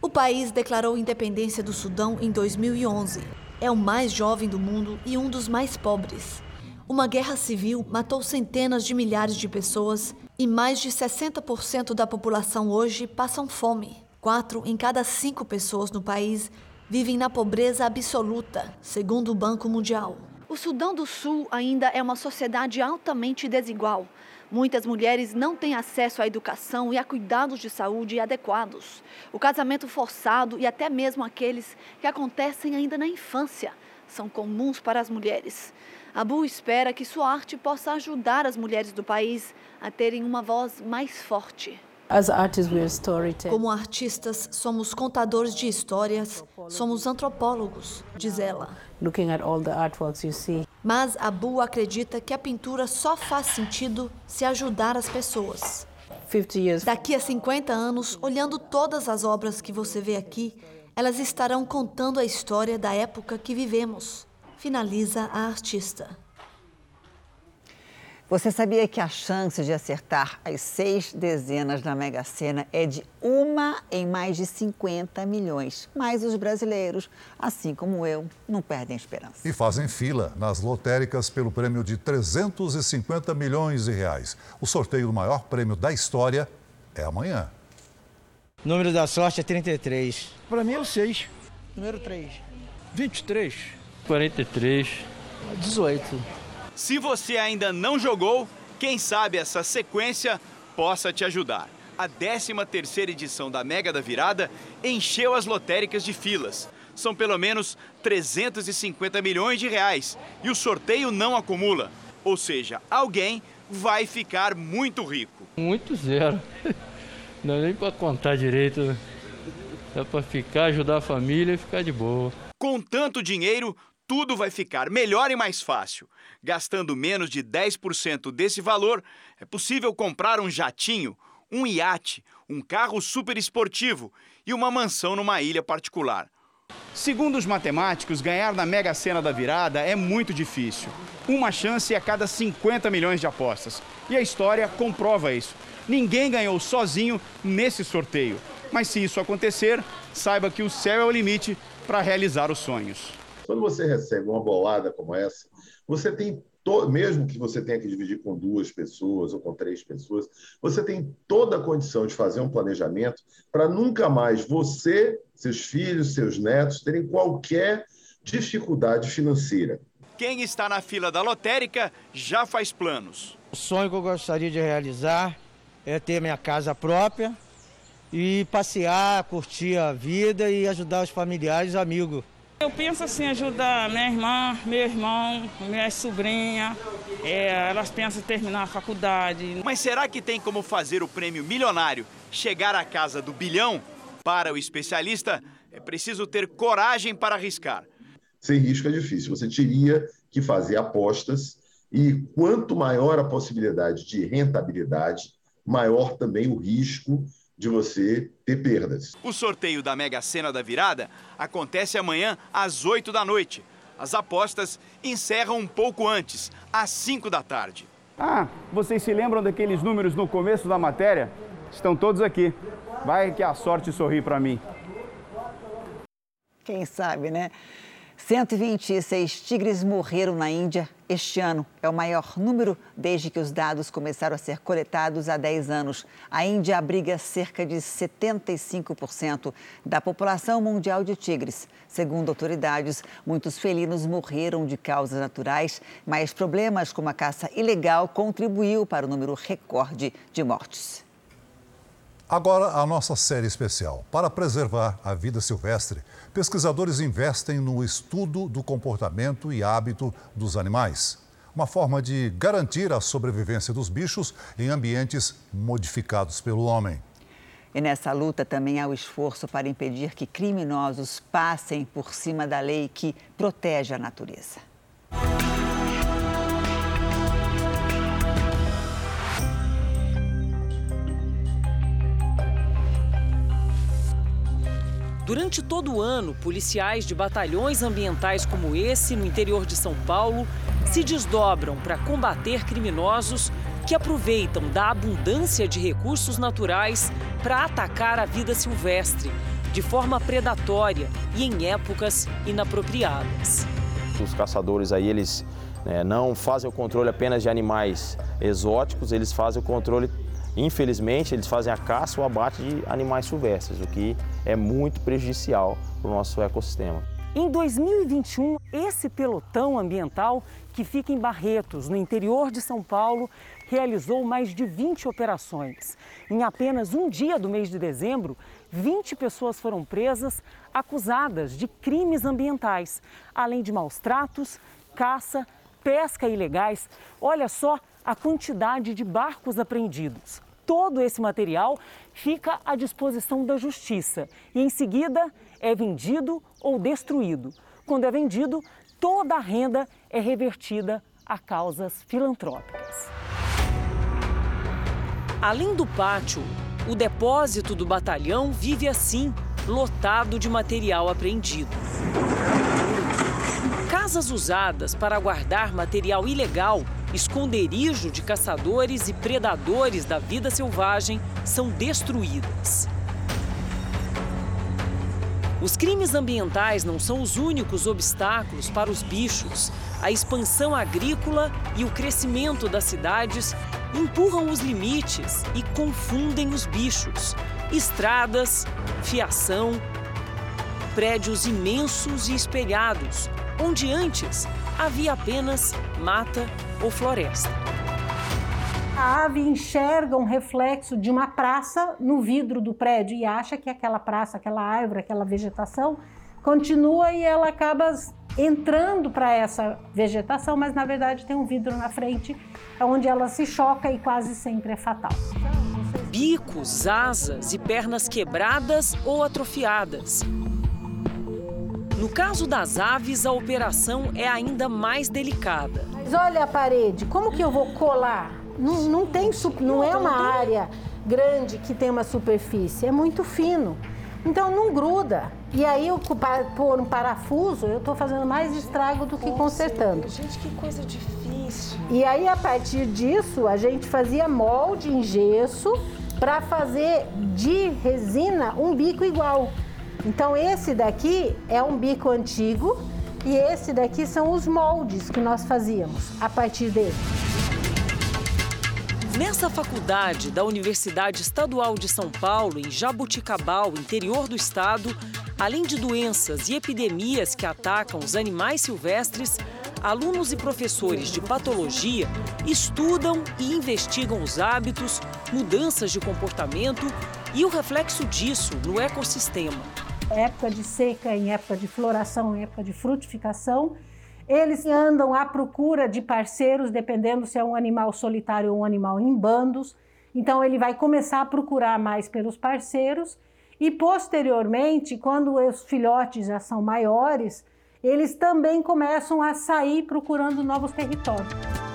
O país declarou independência do Sudão em 2011. É o mais jovem do mundo e um dos mais pobres. Uma guerra civil matou centenas de milhares de pessoas e mais de 60% da população hoje passam fome. Quatro em cada cinco pessoas no país vivem na pobreza absoluta, segundo o Banco Mundial. O Sudão do Sul ainda é uma sociedade altamente desigual. Muitas mulheres não têm acesso à educação e a cuidados de saúde adequados. O casamento forçado e até mesmo aqueles que acontecem ainda na infância são comuns para as mulheres. Abu espera que sua arte possa ajudar as mulheres do país a terem uma voz mais forte. Como artistas, somos contadores de histórias, somos antropólogos, diz ela. Mas Abu acredita que a pintura só faz sentido se ajudar as pessoas. Daqui a 50 anos, olhando todas as obras que você vê aqui, elas estarão contando a história da época que vivemos. Finaliza a artista. Você sabia que a chance de acertar as seis dezenas da Mega Sena é de uma em mais de 50 milhões? Mas os brasileiros, assim como eu, não perdem a esperança. E fazem fila nas lotéricas pelo prêmio de 350 milhões de reais. O sorteio do maior prêmio da história é amanhã. O número da sorte é 33. Para mim é o 6. Número 3. 23. 43. 18. Se você ainda não jogou, quem sabe essa sequência possa te ajudar. A 13ª edição da Mega da Virada encheu as lotéricas de filas. São pelo menos 350 milhões de reais e o sorteio não acumula. Ou seja, alguém vai ficar muito rico. Muito zero. Não é nem para contar direito. Né? Dá para ficar, ajudar a família e ficar de boa. Com tanto dinheiro, tudo vai ficar melhor e mais fácil. Gastando menos de 10% desse valor, é possível comprar um jatinho, um iate, um carro super esportivo e uma mansão numa ilha particular. Segundo os matemáticos, ganhar na Mega Sena da Virada é muito difícil. Uma chance a cada 50 milhões de apostas. E a história comprova isso. Ninguém ganhou sozinho nesse sorteio. Mas se isso acontecer, saiba que o céu é o limite para realizar os sonhos. Quando você recebe uma bolada como essa, você tem mesmo que você tenha que dividir com duas pessoas ou com três pessoas, você tem toda a condição de fazer um planejamento para nunca mais você, seus filhos, seus netos terem qualquer dificuldade financeira. Quem está na fila da lotérica já faz planos. O sonho que eu gostaria de realizar é ter minha casa própria e passear, curtir a vida e ajudar os familiares e amigos. Eu penso assim, ajudar minha irmã, meu irmão, minha sobrinha. É, elas pensam em terminar a faculdade. Mas será que tem como fazer o prêmio milionário chegar à casa do bilhão? Para o especialista, é preciso ter coragem para arriscar. Sem risco é difícil. Você teria que fazer apostas e quanto maior a possibilidade de rentabilidade, maior também o risco de você ter perdas. O sorteio da Mega Sena da Virada acontece amanhã às 8 da noite. As apostas encerram um pouco antes, às 5 da tarde. Ah, vocês se lembram daqueles números no começo da matéria? Estão todos aqui. Vai que a sorte sorri para mim. Quem sabe, né? 126 tigres morreram na Índia este ano. É o maior número desde que os dados começaram a ser coletados há 10 anos. A Índia abriga cerca de 75% da população mundial de tigres. Segundo autoridades, muitos felinos morreram de causas naturais, mas problemas como a caça ilegal contribuiu para o número recorde de mortes. Agora, a nossa série especial. Para preservar a vida silvestre, pesquisadores investem no estudo do comportamento e hábito dos animais. Uma forma de garantir a sobrevivência dos bichos em ambientes modificados pelo homem. E nessa luta também há o esforço para impedir que criminosos passem por cima da lei que protege a natureza. Durante todo o ano, policiais de batalhões ambientais como esse, no interior de São Paulo, se desdobram para combater criminosos que aproveitam da abundância de recursos naturais para atacar a vida silvestre, de forma predatória e em épocas inapropriadas. Os caçadores aí, eles né, não fazem o controle apenas de animais exóticos, eles fazem o controle Infelizmente, eles fazem a caça ou abate de animais silvestres, o que é muito prejudicial para o nosso ecossistema. Em 2021, esse pelotão ambiental, que fica em Barretos, no interior de São Paulo, realizou mais de 20 operações. Em apenas um dia do mês de dezembro, 20 pessoas foram presas acusadas de crimes ambientais, além de maus tratos, caça, pesca ilegais. Olha só a quantidade de barcos apreendidos todo esse material fica à disposição da justiça e em seguida é vendido ou destruído. Quando é vendido, toda a renda é revertida a causas filantrópicas. Além do pátio, o depósito do batalhão vive assim, lotado de material apreendido. Casas usadas para guardar material ilegal esconderijo de caçadores e predadores da vida selvagem são destruídas. Os crimes ambientais não são os únicos obstáculos para os bichos. A expansão agrícola e o crescimento das cidades empurram os limites e confundem os bichos. Estradas, fiação, prédios imensos e espelhados, onde antes havia apenas mata ou floresta. A ave enxerga um reflexo de uma praça no vidro do prédio e acha que aquela praça, aquela árvore, aquela vegetação continua e ela acaba entrando para essa vegetação, mas na verdade tem um vidro na frente, onde ela se choca e quase sempre é fatal. Bicos, asas e pernas quebradas ou atrofiadas. No caso das aves, a operação é ainda mais delicada. Mas olha a parede, como que eu vou colar? Não, não tem, não é uma área grande que tem uma superfície, é muito fino. Então não gruda. E aí, eu pôr um parafuso, eu estou fazendo mais estrago do que consertando. Gente, que coisa difícil. E aí, a partir disso, a gente fazia molde em gesso para fazer de resina um bico igual. Então, esse daqui é um bico antigo e esse daqui são os moldes que nós fazíamos a partir dele. Nessa faculdade da Universidade Estadual de São Paulo, em Jabuticabal, interior do estado, além de doenças e epidemias que atacam os animais silvestres, alunos e professores de patologia estudam e investigam os hábitos, mudanças de comportamento e o reflexo disso no ecossistema. Época de seca, em época de floração, em época de frutificação eles andam à procura de parceiros, dependendo se é um animal solitário ou um animal em bandos. Então, ele vai começar a procurar mais pelos parceiros e, posteriormente, quando os filhotes já são maiores, eles também começam a sair procurando novos territórios.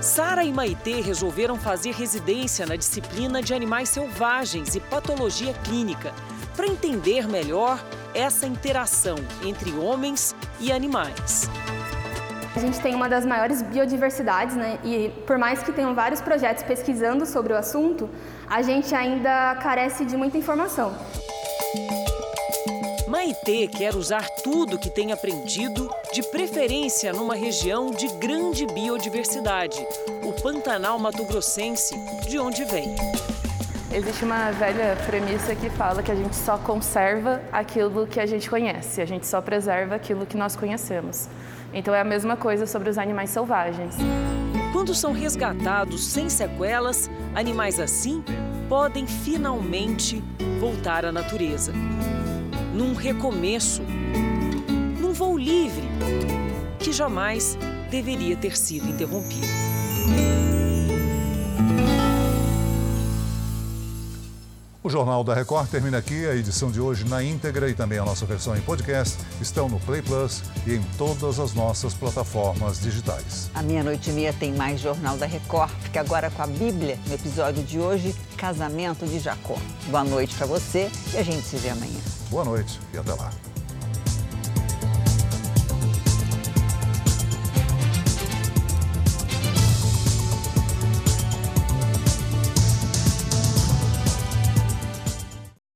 Sara e Maitê resolveram fazer residência na disciplina de animais selvagens e patologia clínica para entender melhor essa interação entre homens e animais. A gente tem uma das maiores biodiversidades, né? E por mais que tenham vários projetos pesquisando sobre o assunto, a gente ainda carece de muita informação. Maitê quer usar tudo que tem aprendido, de preferência numa região de grande biodiversidade, o Pantanal Mato Grossense, de onde vem. Existe uma velha premissa que fala que a gente só conserva aquilo que a gente conhece, a gente só preserva aquilo que nós conhecemos. Então é a mesma coisa sobre os animais selvagens. Quando são resgatados sem sequelas, animais assim podem finalmente voltar à natureza. Num recomeço, num voo livre, que jamais deveria ter sido interrompido. O Jornal da Record termina aqui. A edição de hoje na íntegra e também a nossa versão em podcast estão no Play Plus e em todas as nossas plataformas digitais. A meia-noite e meia tem mais Jornal da Record. Fica agora com a Bíblia no episódio de hoje, Casamento de Jacó. Boa noite para você e a gente se vê amanhã. Boa noite e até lá.